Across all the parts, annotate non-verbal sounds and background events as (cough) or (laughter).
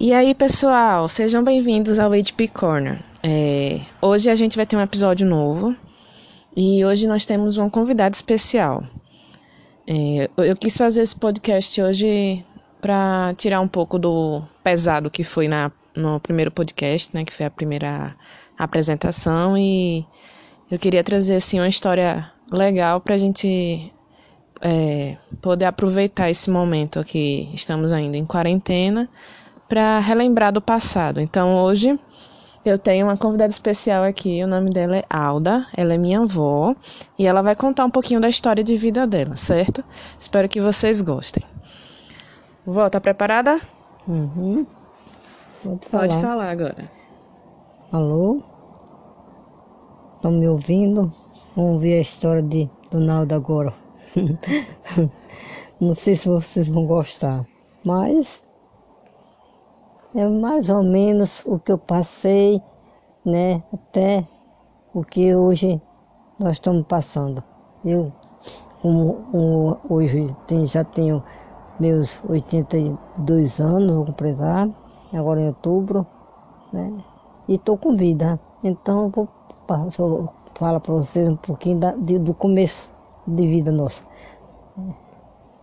E aí, pessoal, sejam bem-vindos ao HP Corner. É, hoje a gente vai ter um episódio novo e hoje nós temos uma convidada especial. É, eu quis fazer esse podcast hoje para tirar um pouco do pesado que foi na, no primeiro podcast, né, que foi a primeira apresentação e eu queria trazer assim uma história legal para a gente é, poder aproveitar esse momento aqui, estamos ainda em quarentena, para relembrar do passado. Então hoje eu tenho uma convidada especial aqui, o nome dela é Alda, ela é minha avó e ela vai contar um pouquinho da história de vida dela, certo? Espero que vocês gostem. Vó, tá preparada? Uhum. Pode falar. Pode falar agora. Alô? Estão me ouvindo? Vamos ver a história de Donaldo agora. (laughs) Não sei se vocês vão gostar, mas é mais ou menos o que eu passei, né? Até o que hoje nós estamos passando. Eu, como, como hoje tem, já tenho meus 82 anos, vou completar, agora em outubro, né? E estou com vida. Então vou, falar para vocês um pouquinho da, de, do começo de vida nossa.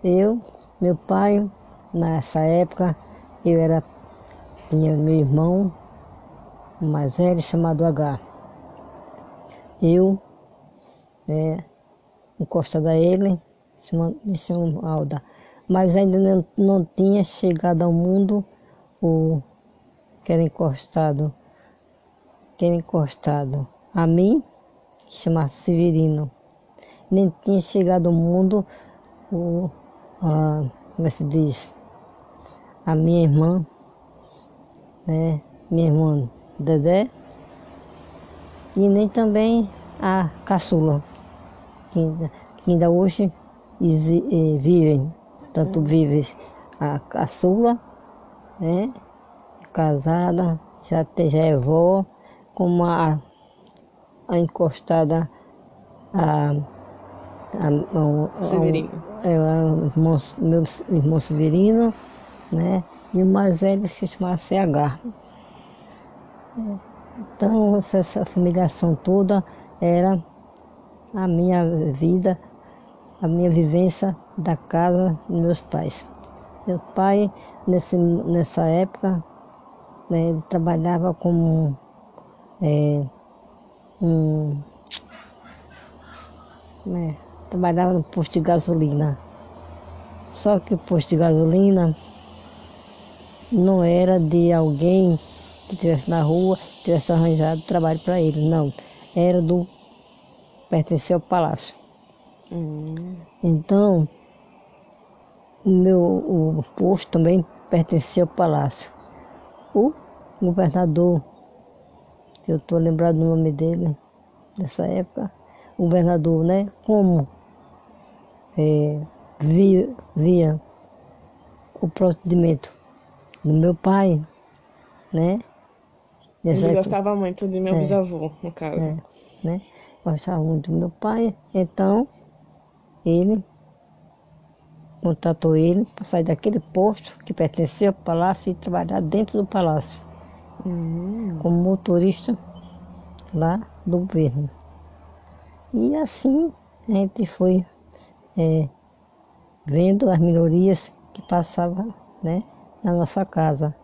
Eu, meu pai, nessa época, eu era, tinha meu irmão mais velho chamado H. Eu, é, encostada a ele, chamo Alda. Mas ainda não, não tinha chegado ao mundo o que era encostado, que era encostado a mim, que chama-se Severino nem tinha chegado ao mundo o, a, como é se diz, a minha irmã, né, minha irmã Dedé, e nem também a caçula, que ainda, que ainda hoje eh, vivem, tanto vive a caçula, né, casada, já, já é vó, como a, a encostada a a, Severino. É, o irmão, meu irmão Severino, né? E o mais velho se chama CH. Então, essa familiação toda era a minha vida, a minha vivência da casa dos meus pais. Meu pai, nesse, nessa época, né, ele trabalhava como é, um. Né, trabalhava no posto de gasolina. Só que o posto de gasolina não era de alguém que estivesse na rua, tivesse arranjado trabalho para ele, não. Era do. pertencia ao palácio. Hum. Então, o meu o posto também pertencia ao palácio. O governador, eu estou lembrado do nome dele nessa época, o governador, né? Como é, via, via o procedimento do meu pai, né? Ele época, gostava muito de meu é, bisavô, no caso. É, né? Gostava muito do meu pai, então ele contratou ele para sair daquele posto que pertencia ao palácio e trabalhar dentro do palácio. Uhum. Como motorista lá do governo. E assim a gente foi é, vendo as minorias que passavam né, na nossa casa.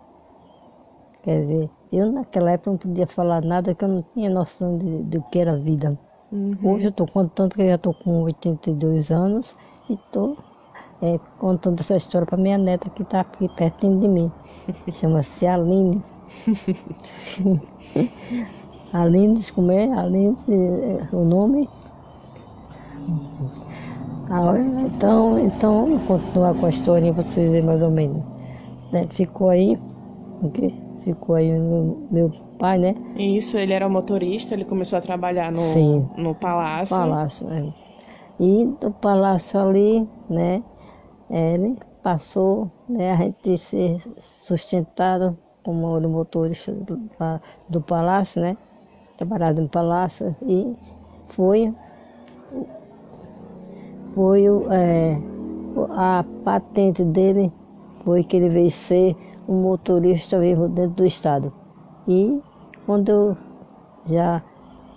Quer dizer, eu naquela época não podia falar nada que eu não tinha noção de, do que era vida. Uhum. Hoje eu estou contando que eu já estou com 82 anos e estou é, contando essa história para minha neta que está aqui pertinho de mim. (laughs) Chama-se Aline. (laughs) Aline, como é? Aline, é, o nome. Ah, então, então, vou continuar com a história para vocês mais ou menos. Né? Ficou aí, okay? ficou aí o meu pai, né? Isso, ele era motorista, ele começou a trabalhar no, Sim, no palácio. Palácio, é. E do palácio ali, né, ele passou, né, a gente ser sustentado como motorista do, do palácio, né? Trabalhado no palácio e foi foi é, a patente dele foi que ele veio ser um motorista vivo dentro do estado. E quando eu já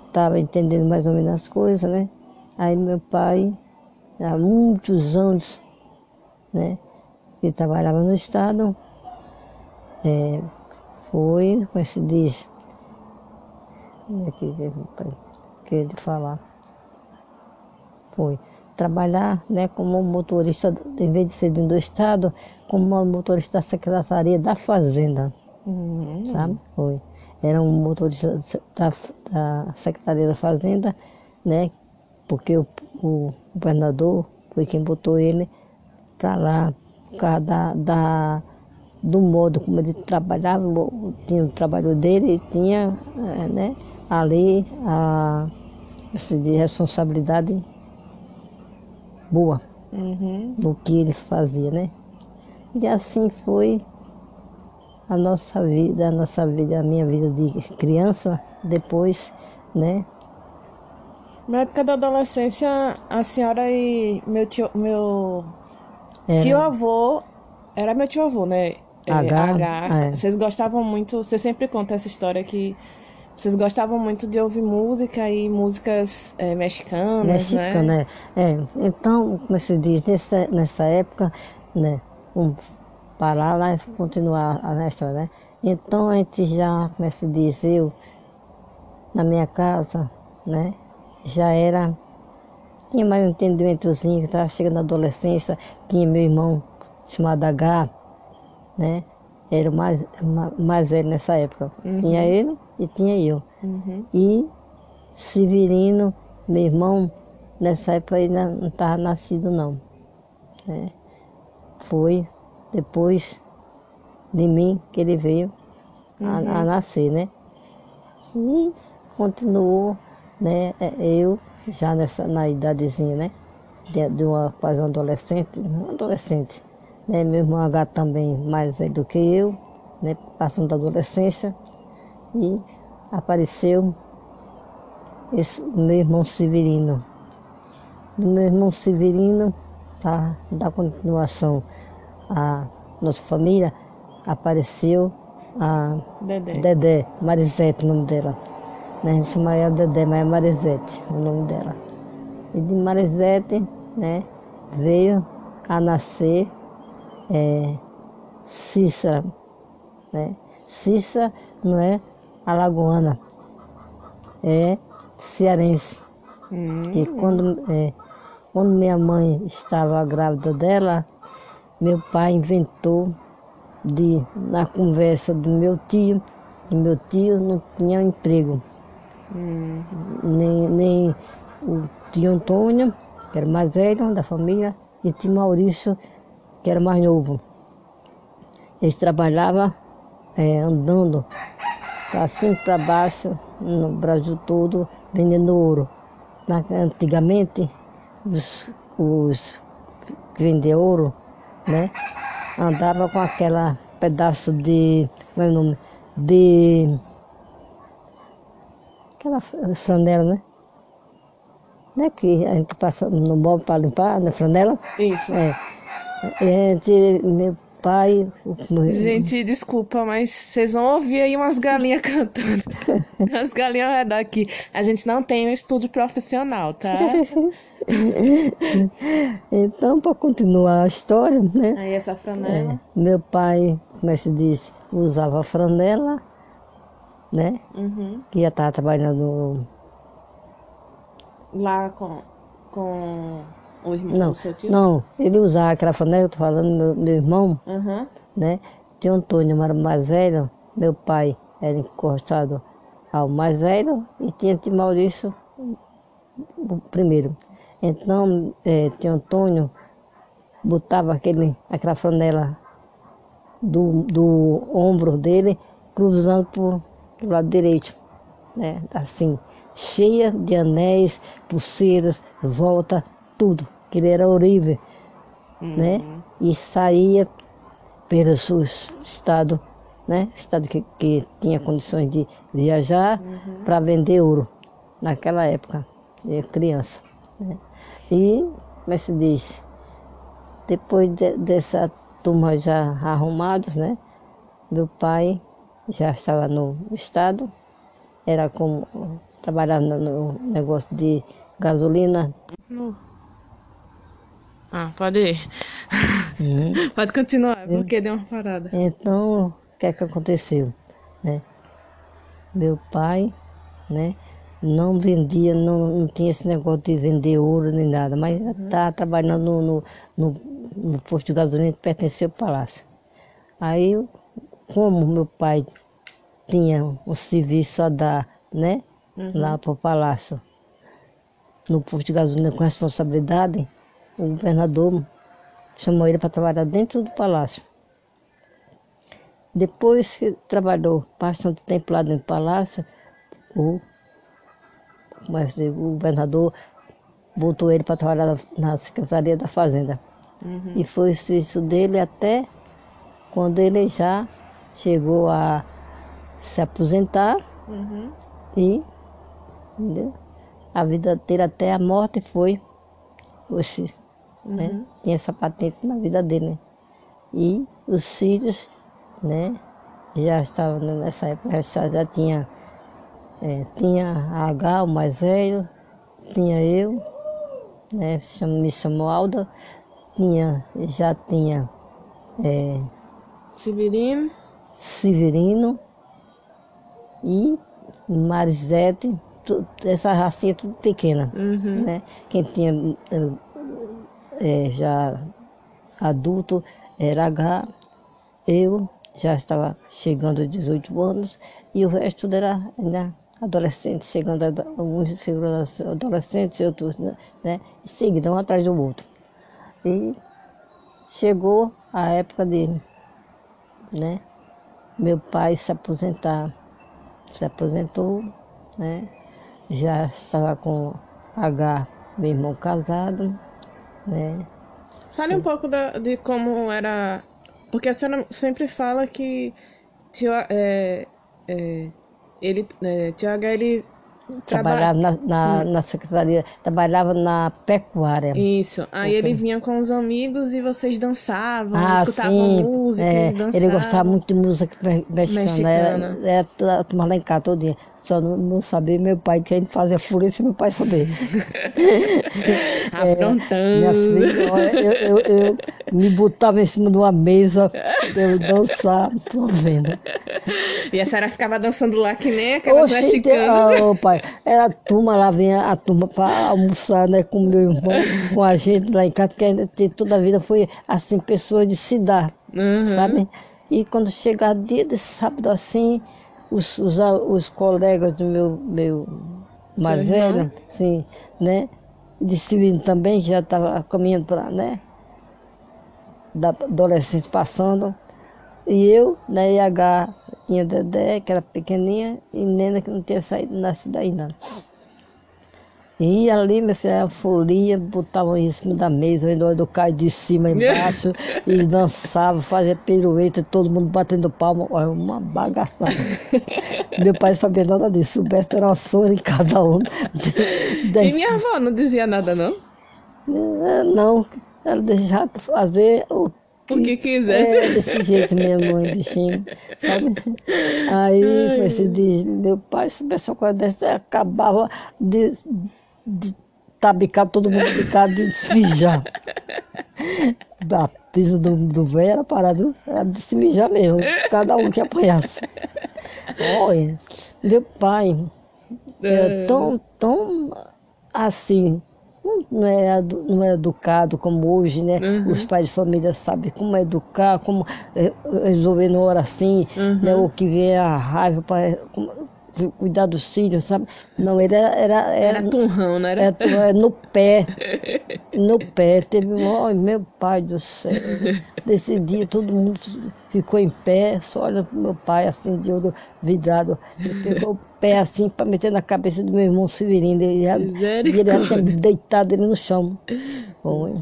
estava entendendo mais ou menos as coisas, né? Aí meu pai, há muitos anos, né? Que trabalhava no estado, é, foi, como se diz, como é que, que ele falar? Foi trabalhar né, como motorista, em vez de ser do Estado, como motorista da Secretaria da Fazenda. Uhum. Sabe? Foi. Era um motorista da, da Secretaria da Fazenda, né? Porque o, o governador foi quem botou ele para lá, por causa da, da, do modo como ele trabalhava, tinha o trabalho dele e tinha é, né, ali a de responsabilidade boa uhum. no que ele fazia, né? E assim foi a nossa vida, a nossa vida, a minha vida de criança, depois, né? Na época da adolescência, a senhora e meu tio, meu era. tio avô, era meu tio avô, né? H, H. É. Vocês gostavam muito, você sempre conta essa história que vocês gostavam muito de ouvir música e músicas é, mexicanas, Mexicana, né? É. é. Então, como se diz, nessa, nessa época, né? Um, parar lá e continuar a história, né? Então a gente já, como se diz, eu, na minha casa, né? Já era, tinha mais um entendimentozinho, estava chegando na adolescência, tinha meu irmão chamado H, né? Era o mais, mais velho nessa época. Uhum. Tinha ele e tinha eu. Uhum. E Severino, meu irmão, nessa época ainda não estava nascido não. É. Foi depois de mim que ele veio uhum. a, a, nascer, né? E continuou, né? É, eu já nessa, na idadezinha, né? De, de uma, quase um adolescente, um adolescente, né? Meu irmão H também mais velho do que eu, né? Passando da adolescência e apareceu esse, meu irmão Severino. Do meu irmão Severino, para dar continuação à nossa família, apareceu a Dedé, Dedé Marisete, o nome dela. Né? A gente chama ela Dedé, mas é Marisete, o nome dela. E de Marisete, né, veio a nascer é, Cícera, né? Cícera não é alagoana, é cearense. Hum. Que quando, é, quando minha mãe estava grávida dela, meu pai inventou de, na conversa do meu tio, que meu tio não tinha emprego. Hum. Nem, nem o tio Antônio, que era mais velho da família, e tio Maurício, que era mais novo. Eles trabalhavam é, andando para cima para baixo no Brasil todo vendendo ouro. Antigamente os, os que vendiam ouro, né? Andava com aquela pedaço de. Como é o nome? De. Aquela franela, né? Né, que a gente passa no móvel para limpar, na franela. Isso. É. A gente, pai. Gente, desculpa, mas vocês vão ouvir aí umas galinhas (laughs) cantando. As galinhas é daqui. A gente não tem um estúdio profissional, tá? (laughs) então, para continuar a história, né? Aí essa franela. É, meu pai, como é que se diz, usava franela, né? Uhum. Que já estava trabalhando. Lá com. com o irmão não, do seu tio? Não, ele usava aquela flanela, eu tô falando, meu, meu irmão, uhum. né? Tinha Antônio, era mais velho, meu pai era encostado ao mais velho e tinha tio Maurício o primeiro. Então, é, tio Antônio botava aquele, aquela flanela do, do ombro dele, cruzando para o lado direito, né? Assim, cheia de anéis, pulseiras, volta, tudo que ele era horrível, uhum. né? E saía pelo seu estado, né? Estado que, que tinha condições de viajar uhum. para vender ouro naquela época, criança. Né? E, como é se diz, depois de, dessa turma já arrumados, né? meu pai já estava no estado, era como trabalhava no negócio de gasolina. No. Ah, pode ir. Hum. (laughs) pode continuar, porque deu uma parada. Então, o que é que aconteceu? Né? Meu pai, né? Não vendia, não, não tinha esse negócio de vender ouro nem nada, mas uhum. estava trabalhando no, no, no, no posto de gasolina que pertencia ao palácio. Aí, como meu pai tinha um serviço a dar, né? Uhum. Lá para o palácio, no posto de gasolina com responsabilidade, o governador chamou ele para trabalhar dentro do palácio. Depois que trabalhou bastante tempo lá dentro do palácio, o, o governador botou ele para trabalhar na Secretaria da Fazenda. Uhum. E foi o serviço dele até quando ele já chegou a se aposentar uhum. e entendeu? a vida dele até a morte foi esse, né? uhum. Tinha essa patente na vida dele, né? E os filhos, né? Já estavam nessa época, já, já tinha, é, tinha a H, o mais velho, tinha eu, né? Me chamou Alda, tinha, já tinha é, Severino. Severino e Marisete, essa racinha tudo pequena. Uhum. Né? Quem tinha é, já adulto era H, eu já estava chegando aos 18 anos e o resto era ainda adolescente, chegando a alguns adolescentes, outros, né? Seguindo um atrás do outro. E chegou a época dele, né? Meu pai se aposentar, se aposentou, né? já estava com H, meu irmão casado, né? Fale um pouco da, de como era. Porque a senhora sempre fala que tio, é, é, ele, é, H ele Trabalhava na, na, hum. na, secretaria, trabalhava na pecuária. Isso. Aí ele vinha com os amigos e vocês dançavam, ah, escutavam sim, música, é, Ele gostava muito de música mexicana. mexicana. Era, era, era lá em casa todo dia. Só não, não sabia meu pai, que a gente fazia se meu pai souber. Aprontando. (laughs) É, minha filha, olha, eu, eu, eu, me botava em cima de uma mesa, eu dançar, tô vendo. E a senhora ficava dançando lá que nem aquela mexicana. Oh, pai, era a turma lá, vinha a turma para almoçar, né, com meu irmão, com a gente lá em casa, porque toda a vida foi assim, pessoas de se dar, uhum. sabe? E quando chegava dia de sábado assim, os, os, os colegas do meu, meu mais velho, sim, né? De civil também, que já estava caminhando para, né? Da adolescência passando. E eu, na IH, tinha Dedé, que era pequenininha, e Nena, que não tinha saído, nascido ainda. E ali, meu filho, a folia, botavam em cima da mesa, vendo do caio de cima embaixo, (laughs) e dançava, fazia pirueta, todo mundo batendo palma, olha, uma bagaçada. (laughs) Meu pai sabia nada disso, soubesse era uma sora em cada um. (laughs) E minha avó não dizia nada, não? É, não, ela deixava fazer o que, o que quiser. É, desse jeito minha mãe, bichinho, sabe? Aí, você diz, meu pai, se soubesse uma coisa dessa, acabava de de tabicar todo mundo picado de (laughs) mijar. A pisa do, do velho era parado, era de se mijar mesmo, cada um que apanhasse. Olha, meu pai era é. tão, tão assim, não é, não é educado como hoje, né? Uhum. Os pais de família sabem como educar, como é, resolver na hora assim, uhum. né? O que vem a raiva, cuidar dos filhos, sabe? Não, ele era. Era, era, era turrão, não era? era? no pé. (laughs) No pé. Teve um. Oh, meu pai do céu. Desse dia todo mundo ficou em pé, só olha pro meu pai, assim, de olho vidrado. Ele pegou o pé assim para meter na cabeça do meu irmão Severino. Ele já, e ele já tinha deitado ele no chão. Foi.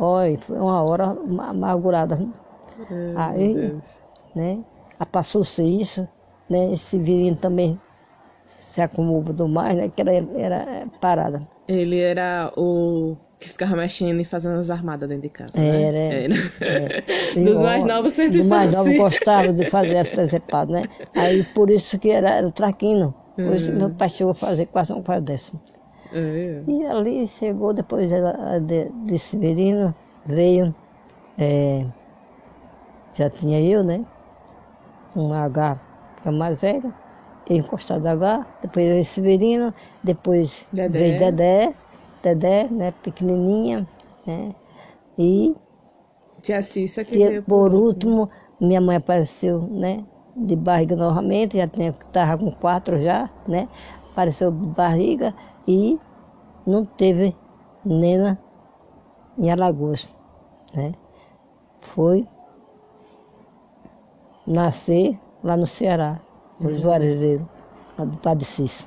Olha, foi uma hora amargurada. Aí, né? Passou-se isso né? Esse virino também se acumulou mais, né? Que era, era parada. Ele era o, Que ficava mexendo e fazendo as armadas dentro de casa. Era. Né? Era. É. (laughs) Dos mais novos sempre Dos mais novos assim. gostavam de fazer as presepadas, né? Aí por isso que era, era o traquino. Por isso Uhum. meu pai chegou a fazer quase um quase décimo. É. E ali chegou, depois de, de, de Severino, veio, é, já tinha eu, né? Um H, que é mais velho, eu encostado H, depois veio Severino, depois Dedé. veio Dedé, Dedé, né? Pequenininha, né? E Tia Cissa que e veio por último, minha mãe apareceu, né? De barriga novamente, já tinha, estava com quatro já, né? Apareceu de barriga e não teve nena em Alagoas, né? Foi nascer lá no Ceará, no Juazeiro, lá do Padre Cício,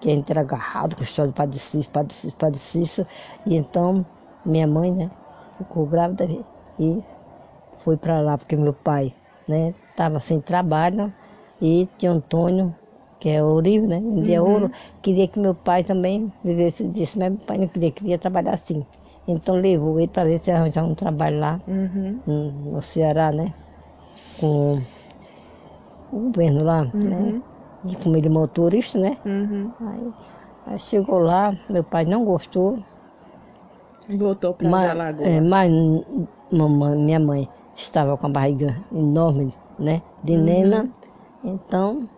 que a gente era agarrado com a história do Padre Cício, Padre Cício, Padre Cício, e então minha mãe, né? Ficou grávida e foi para lá, porque meu pai, né, estava sem trabalho e tinha Antônio, que é ourivo, né, vendia ouro, queria que meu pai também vivesse disso, mas meu pai não queria, queria trabalhar assim. Então levou ele para ver se arranjava um trabalho lá Uhum. no Ceará, né, com o governo lá, né, de como ele é motorista, né. Uhum. Aí, aí chegou lá, meu pai não gostou, Voltou para mas, Alagoas. é, mas mamãe, minha mãe estava com a barriga enorme, né? De Nena. Então,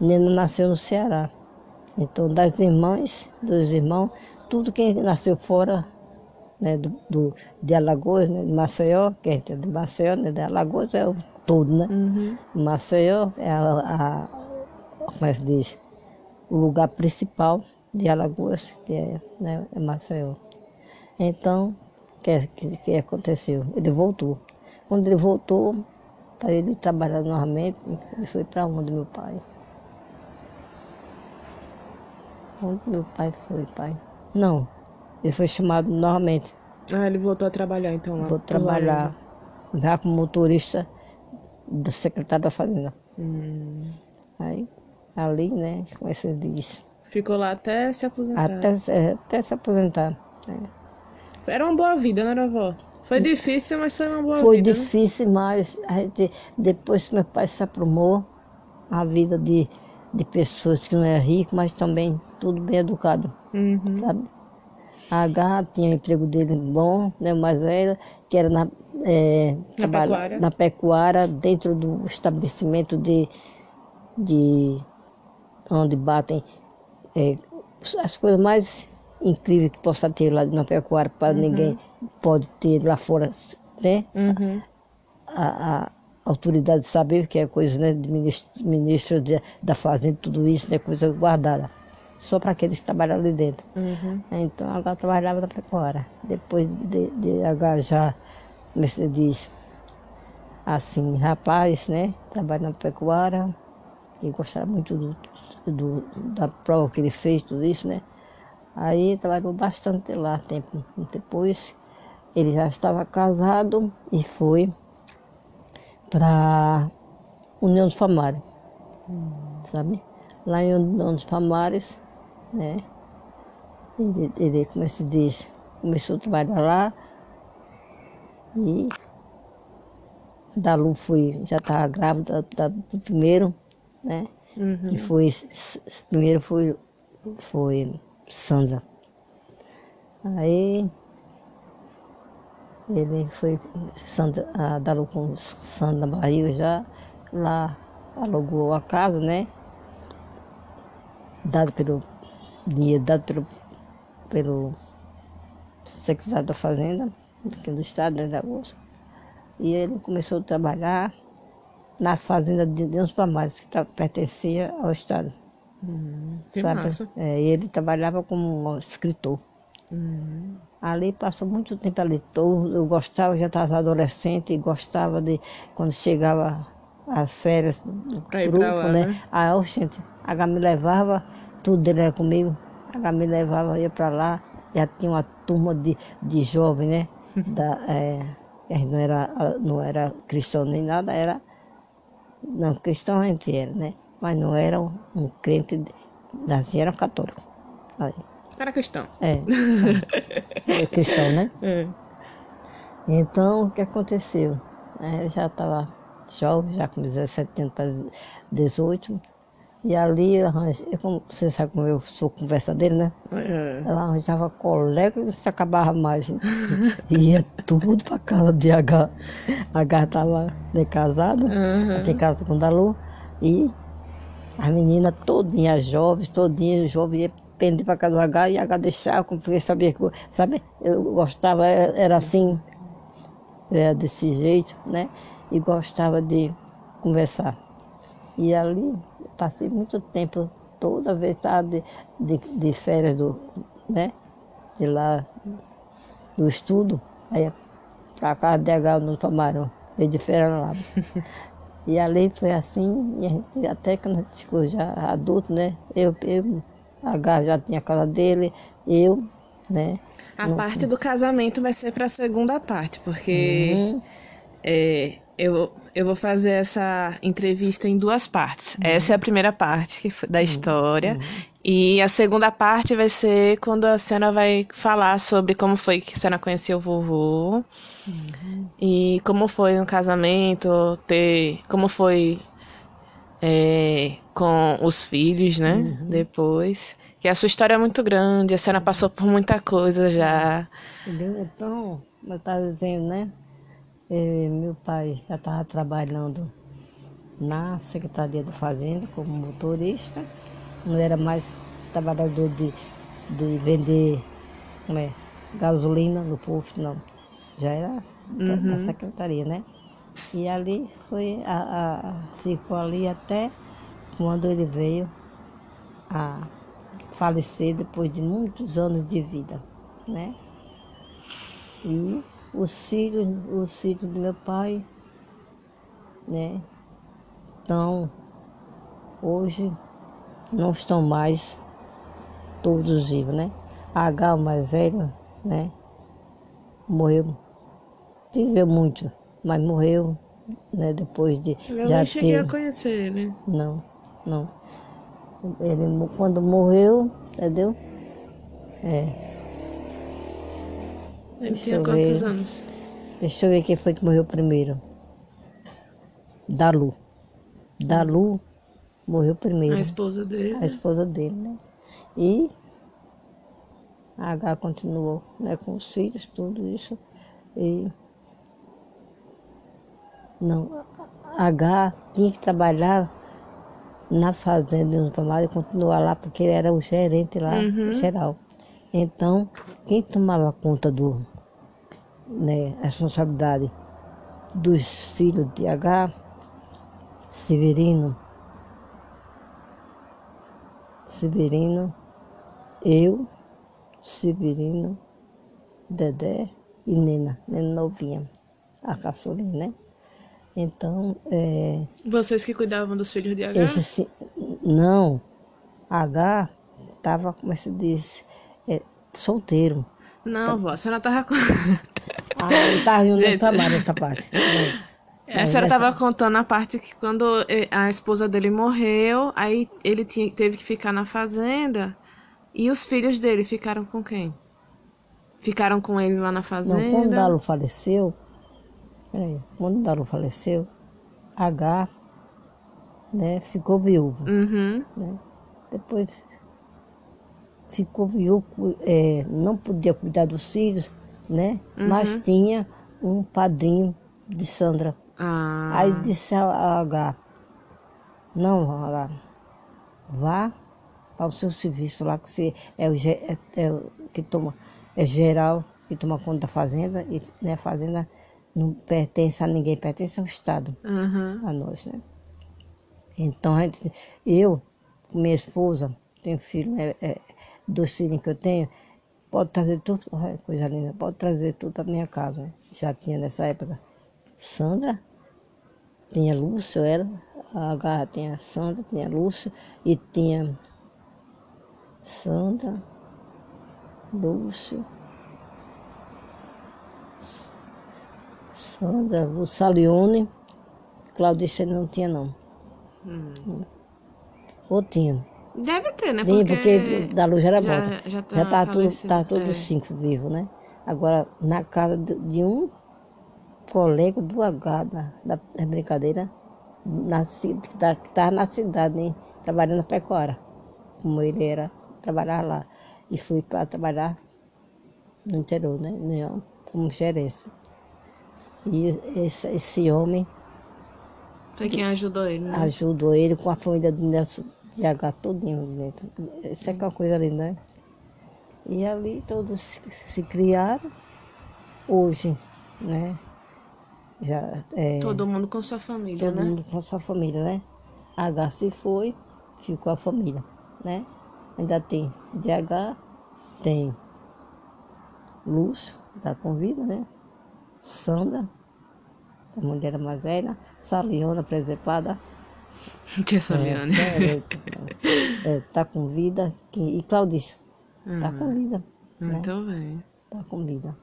Nena nasceu no Ceará. Então, das irmãs, dos irmãos, tudo quem nasceu fora né, do, do- de Alagoas, né, de Maceió, que a gente é de Maceió, né, de Alagoas é o todo, né? Uhum. Maceió é a, a- como é que se diz? O lugar principal de Alagoas, que é, né, é Maceió. Então, o que, que, que aconteceu? Ele voltou. Quando ele voltou, para ele trabalhar novamente, ele foi para onde meu pai? Onde meu pai foi, pai? Não, ele foi chamado novamente. Ah, ele voltou a trabalhar então lá. Vou pro trabalhar já como motorista do secretário da Fazenda. Hum. Aí, ali, né, como é que se diz? Ficou lá até se aposentar. Até, é, até se aposentar. né. Era uma boa vida, né, avó? Foi difícil, mas foi uma boa Foi vida. né? difícil, mas a gente, depois que meu pai se aprumou, a vida de, de pessoas que não é rico, mas também tudo bem educado, Uhum. sabe? A H tinha o emprego dele bom, né, o mais velho, que era na, é, trabalha- pecuária? na pecuária, dentro do estabelecimento de, de onde batem é, as coisas mais incríveis que possa ter lá na pecuária, para ninguém pode ter lá fora, né? Uhum. a, a autoridade saber que é coisa né, de ministro, ministro de- da fazenda, tudo isso, né, coisa guardada. Só para aqueles que trabalham ali dentro. Uhum. Então, agora trabalhava na pecuária. Depois de, de agajar, como é que se diz, assim, rapaz, né, trabalha na pecuária, e gostava muito do, do- da prova que ele fez, tudo isso, né. Aí trabalhou bastante lá, tempo. Depois, ele já estava casado e foi para União dos Palmares, sabe? Lá em União dos Palmares, né? Ele, ele, como se diz, começou a trabalhar lá e da Lu foi, já estava grávida da- do primeiro, né? Uhum. Que foi, primeiro foi, foi Sandra. Aí ele foi, Sandra, a Dalu com Sandra na barriga já, lá alugou a casa, né? Dado pelo dinheiro dado pelo, secretário da Fazenda, aqui do estado, né, da Bolsa. E ele começou a trabalhar na fazenda de Deus Palmares, que tá, pertencia ao estado. Massa. É, e ele trabalhava como um escritor. Uhum. Ali passou muito tempo ali. Eu, eu gostava, já estava adolescente, e gostava de quando chegava as férias do Pra grupo, lá, né? né? Aí, gente, a H me levava, tudo dele era comigo. A H me levava, ia para lá, já tinha uma turma de, de jovens, né? Da, é, não, era, não era cristão nem nada, era. Não, cristão a gente era, né? Mas não era um, um crente, assim, era católico. Aí. Era cristão. É. (laughs) é cristão, né? É. Então, o que aconteceu? É, eu já estava jovem, já com 17 anos para 18. E ali, eu arranjei, como você sabe como eu sou conversadeiro, né? É. Ela arranjava colega e se acabava mais. (laughs) Ia tudo para casa de H. H estava de casada, Uhum. tem casa com Dalu. E as meninas todinhas, as jovens, todinhas, os jovens, ia pender para casa do H e H deixava, porque sabia que, sabe, eu gostava, era assim, era desse jeito, né? E gostava de conversar. E ali passei muito tempo, toda vez estava de, de, de férias do, né? De lá do estudo, aí para casa de H no Tomarão, veio de férias lá. (laughs) E ali foi assim, e a gente, até quando a gente ficou já adulto, né? Eu, eu, H já tinha a casa dele, eu, né? A parte do casamento vai ser para a segunda parte, porque Uhum. é, eu, eu vou fazer essa entrevista em duas partes. Essa é a primeira parte da história. E a segunda parte vai ser quando a senhora vai falar sobre como foi que a senhora conheceu o vovô. E como foi no casamento, ter. Como foi é, com os filhos, né? Depois. Que a sua história é muito grande, a senhora passou por muita coisa já. Entendeu? Então, eu estava dizendo, né? Eh, meu pai já estava trabalhando na Secretaria da Fazenda como motorista, não era mais trabalhador de, de vender como é, gasolina no posto, não. Já era da- da secretaria, né? E ali foi, a, a- ficou ali até quando ele veio a falecer depois de muitos anos de vida, né? E os filhos, os filhos do meu pai, né? Então, hoje não estão mais todos vivos, né? A H, o mais velho, né? Morreu, viveu muito, mas morreu, né? Depois de Eu já nem cheguei ter... a conhecer ele. Não, não. Ele quando morreu, entendeu? É. Ele Deixa tinha eu quantos ver. anos? Deixa eu ver quem foi que morreu primeiro. Dalu. Dalu morreu primeiro. A esposa dele. A esposa dele, né? E a H continuou, né? Com os filhos, tudo isso. E não, a H tinha que trabalhar na fazenda no tomado e continuar lá porque ele era o gerente lá, geral. Então, quem tomava conta do, né, a responsabilidade dos filhos de H, Severino, Severino, eu, Severino, Dedé e Nena, Nena novinha, a caçulinha, né? Então, é, Vocês que cuidavam dos filhos de H? esse, se- não, H estava, como se diz, é, solteiro. Não, vó, a senhora tava com... (laughs) Ah, estava indo Gente. no trabalho essa parte. (laughs) Não. A senhora tava contando a parte que quando eh, a esposa dele morreu, aí ele tinha, teve que ficar na fazenda e os filhos dele ficaram com quem? Ficaram com ele lá na Não, fazenda? quando Dalo faleceu, peraí, quando Dalo faleceu, H né, ficou viúvo. Uhum. né? Depois ficou viúvo, é, não podia cuidar dos filhos, né? Mas tinha um padrinho de Sandra. Ah, Aí disse a H, não, H, vá para o seu serviço lá, que você é o, é, é que toma, é geral, que toma conta da fazenda, e né, a fazenda não pertence a ninguém, pertence ao Estado uhum. a nós, né? Então, a gente, eu, minha esposa, tenho filho, né, é, dois filhos que eu tenho, pode trazer tudo, coisa linda, pode trazer tudo para minha casa. Né? Já tinha nessa época Sandra, tinha Lúcio, era, a Garra tinha Sandra, tinha Lúcio, e tinha Sandra, Lúcio, Sandra, Lúcio Salione, Claudice não tinha não. Hum. Ou tinha. Deve ter, né? Porque, porque da luz era já- morta. já tá Já tá tudo, tá todos é. cinco vivos, né? Agora, na casa de, um colega do H, da, da, brincadeira, na, que tá- estava na cidade, né? trabalhando na pecuária. Como ele era, trabalhar lá. E fui para trabalhar no interior, né? Como gerente. E esse, esse homem Foi quem ajudou ele, né? ajudou ele com a família do Nelson de H todinho dentro. Isso é é uma coisa linda, né? E ali todos se, se criaram. Hoje, né? Já, é, Todo mundo com sua família, todo né? mundo com sua família, né? H se foi, ficou a família, né? Ainda tem DH, tem Lúcio, tá com vida, né? Sandra, a mulher mais velha, Saliona, presepada, (laughs) Que é Saliane. é, é, é, tá com vida. que- E Claudício, tá com vida. Né? Muito bem. Tá com vida.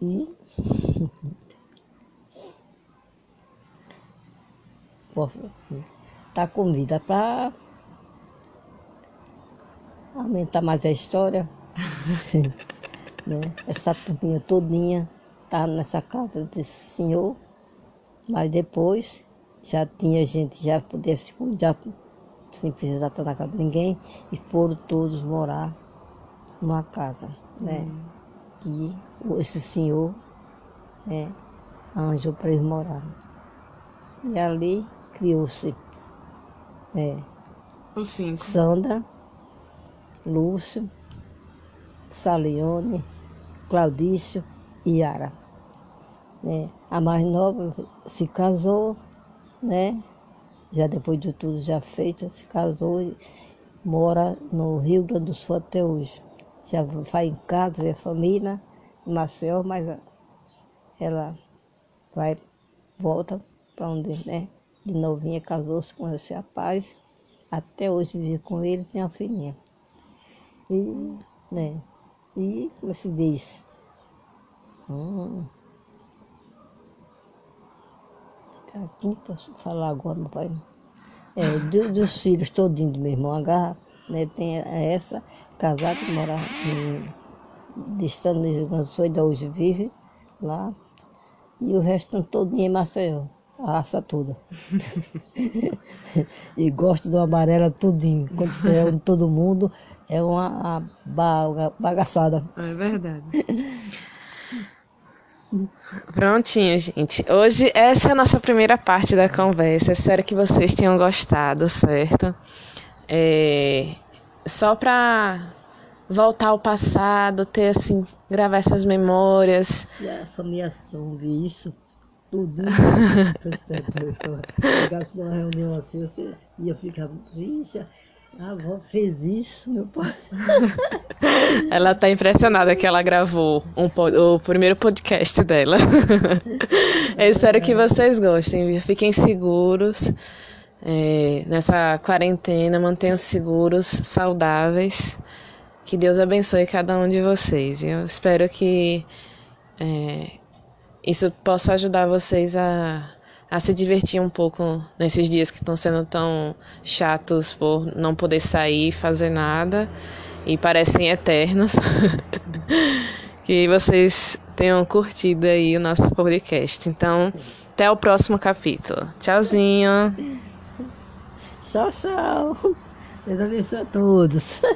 E. (laughs) Tá com vida para aumentar mais a história. (laughs) né? Essa turminha todinha tá nessa casa desse senhor, mas depois já tinha gente, já podia se cuidar sem precisar estar na casa de ninguém, e foram todos morar numa casa, né? Que o- esse senhor né, arranjou para eles morarem. E ali criou-se é, Os cinco. Sandra, Lúcio, Salione, Claudício e Yara. Né? A mais nova se casou, né? já depois de tudo já feito, se casou e mora no Rio Grande do Sul até hoje. Já vai em casa, a família, em Maceió, mas ela vai, volta para onde, né? De novinha, casou-se com esse rapaz, até hoje vive com ele, tem uma filhinha. E, né? E, como se diz? Hum. Aqui posso falar agora, meu pai. É, do- dos filhos todinhos do meu irmão H, né? Tem essa, casada, que mora em, Rio Grande do Sul, ainda hoje vive lá. E o resto todinho em Maceió, a raça toda. (laughs) e gosto do amarelo tudinho. Quando você reúne todo mundo, é uma, uma baga- bagaçada. É verdade. Prontinho, gente. Hoje essa é a nossa primeira parte da conversa. Espero que vocês tenham gostado, certo? É, Só pra voltar ao passado, ter assim, gravar essas memórias. E a família soube isso, tudo. (laughs) Chegasse numa reunião assim, você ia ficar, vixe, a avó fez isso, meu pai. (laughs) Ela tá impressionada que ela gravou um o primeiro podcast dela. (laughs) Eu espero que vocês gostem. Fiquem seguros é, nessa quarentena, mantenham seguros, saudáveis. Que Deus abençoe cada um de vocês. Eu espero que é, isso possa ajudar vocês a, a se divertir um pouco nesses dias que estão sendo tão chatos por não poder sair fazer nada e parecem eternos. (laughs) que vocês tenham curtido aí o nosso podcast. Então, até o próximo capítulo. Tchauzinho. Tchau, tchau. Deus abençoe a todos. (laughs)